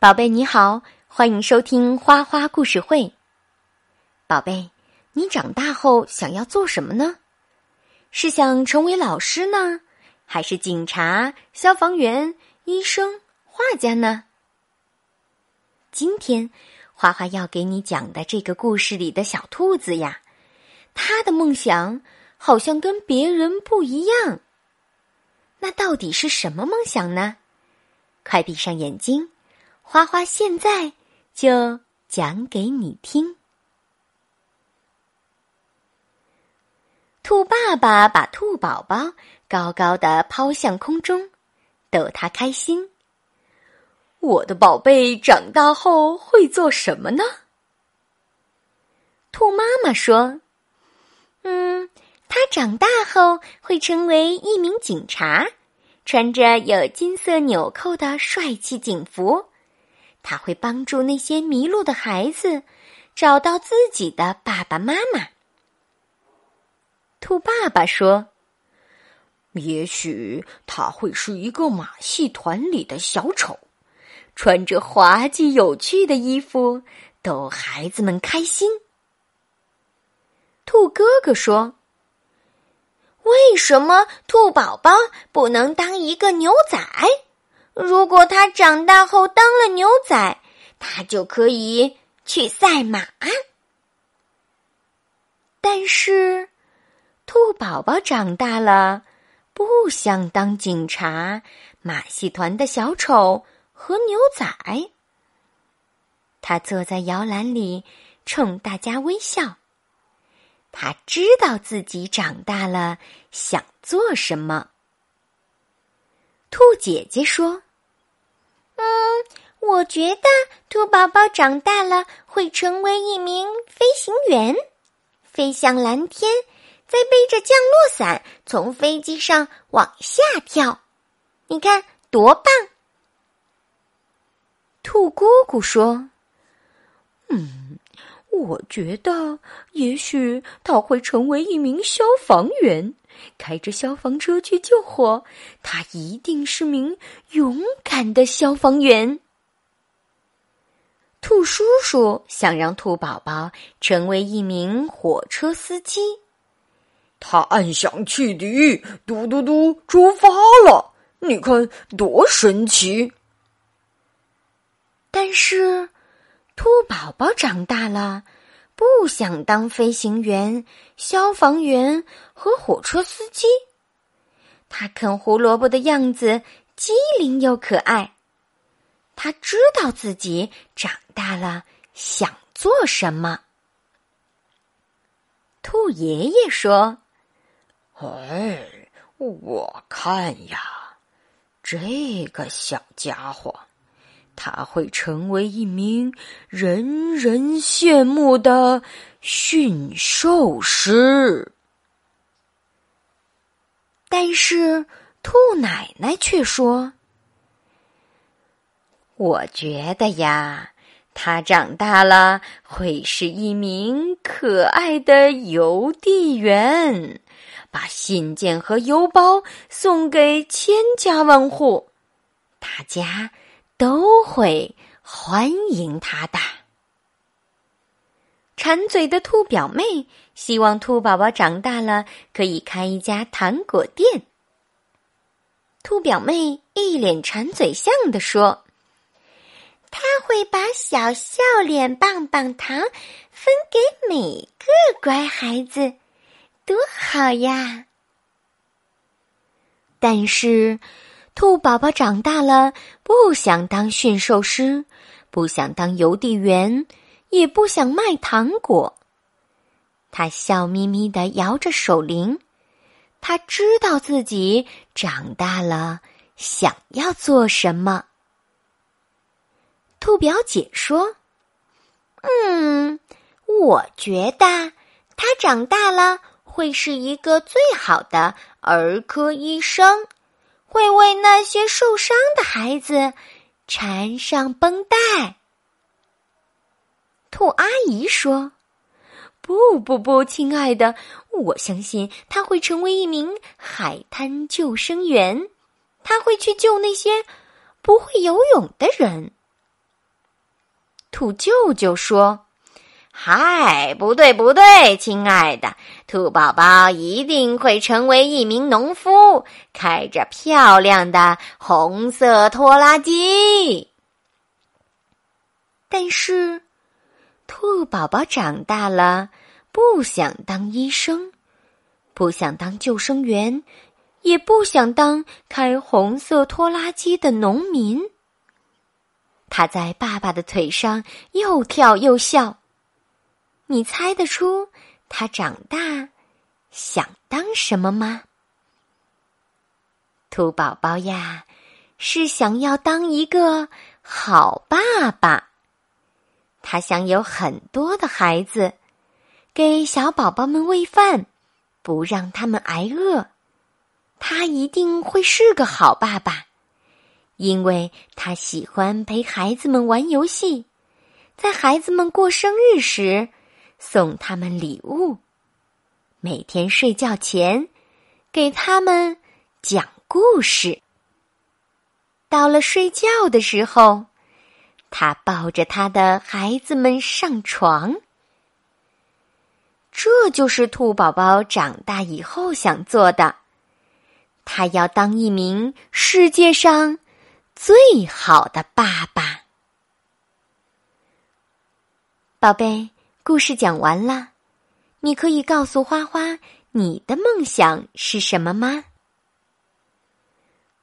宝贝你好，欢迎收听花花故事会。宝贝，你长大后想要做什么呢？是想成为老师呢，还是警察、消防员、医生、画家呢？今天花花要给你讲的这个故事里的小兔子呀，它的梦想好像跟别人不一样。那到底是什么梦想呢？快闭上眼睛。花花现在就讲给你听。兔爸爸把兔宝宝高高的抛向空中，逗他开心。我的宝贝长大后会做什么呢？兔妈妈说：“嗯，他长大后会成为一名警察，穿着有金色纽扣的帅气警服。”他会帮助那些迷路的孩子找到自己的爸爸妈妈。兔爸爸说：“也许他会是一个马戏团里的小丑，穿着滑稽有趣的衣服，逗孩子们开心。”兔哥哥说：“为什么兔宝宝不能当一个牛仔？”如果他长大后当了牛仔，他就可以去赛马。但是，兔宝宝长大了，不想当警察、马戏团的小丑和牛仔。他坐在摇篮里，冲大家微笑。他知道自己长大了想做什么。兔姐姐说。我觉得兔宝宝长大了会成为一名飞行员，飞向蓝天，再背着降落伞从飞机上往下跳。你看多棒！兔姑姑说：“嗯，我觉得也许他会成为一名消防员。”开着消防车去救火，他一定是名勇敢的消防员。兔叔叔想让兔宝宝成为一名火车司机，他按响汽笛，嘟嘟嘟，出发了。你看多神奇！但是，兔宝宝长大了。不想当飞行员、消防员和火车司机。他啃胡萝卜的样子机灵又可爱。他知道自己长大了想做什么。兔爷爷说：“哎，我看呀，这个小家伙。”他会成为一名人人羡慕的驯兽师，但是兔奶奶却说：“我觉得呀，他长大了会是一名可爱的邮递员，把信件和邮包送给千家万户，大家。”都会欢迎他的。馋嘴的兔表妹希望兔宝宝长大了可以开一家糖果店。兔表妹一脸馋嘴相的说：“他会把小笑脸棒棒糖分给每个乖孩子，多好呀！”但是。兔宝宝长大了，不想当驯兽师，不想当邮递员，也不想卖糖果。他笑眯眯的摇着手铃，他知道自己长大了想要做什么。兔表姐说：“嗯，我觉得他长大了会是一个最好的儿科医生。”会为那些受伤的孩子缠上绷带。兔阿姨说：“不不不，亲爱的，我相信他会成为一名海滩救生员，他会去救那些不会游泳的人。兔舅舅说：“嗨，不对不对，亲爱的，兔宝宝一定会成为一名农夫，开着漂亮的红色拖拉机。”但是，兔宝宝长大了，不想当医生，不想当救生员，也不想当开红色拖拉机的农民。他在爸爸的腿上又跳又笑。你猜得出他长大想当什么吗？兔宝宝呀，是想要当一个好爸爸。他想有很多的孩子，给小宝宝们喂饭，不让他们挨饿。他一定会是个好爸爸，因为他喜欢陪孩子们玩游戏，在孩子们过生日时送他们礼物，每天睡觉前给他们讲故事。到了睡觉的时候。他抱着他的孩子们上床，这就是兔宝宝长大以后想做的。他要当一名世界上最好的爸爸。宝贝，故事讲完了，你可以告诉花花你的梦想是什么吗？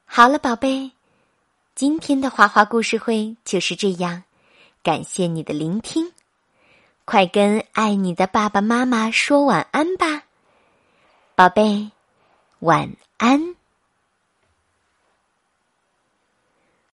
好了，宝贝。今天的花花故事会就是这样，感谢你的聆听，快跟爱你的爸爸妈妈说晚安吧，宝贝，晚安。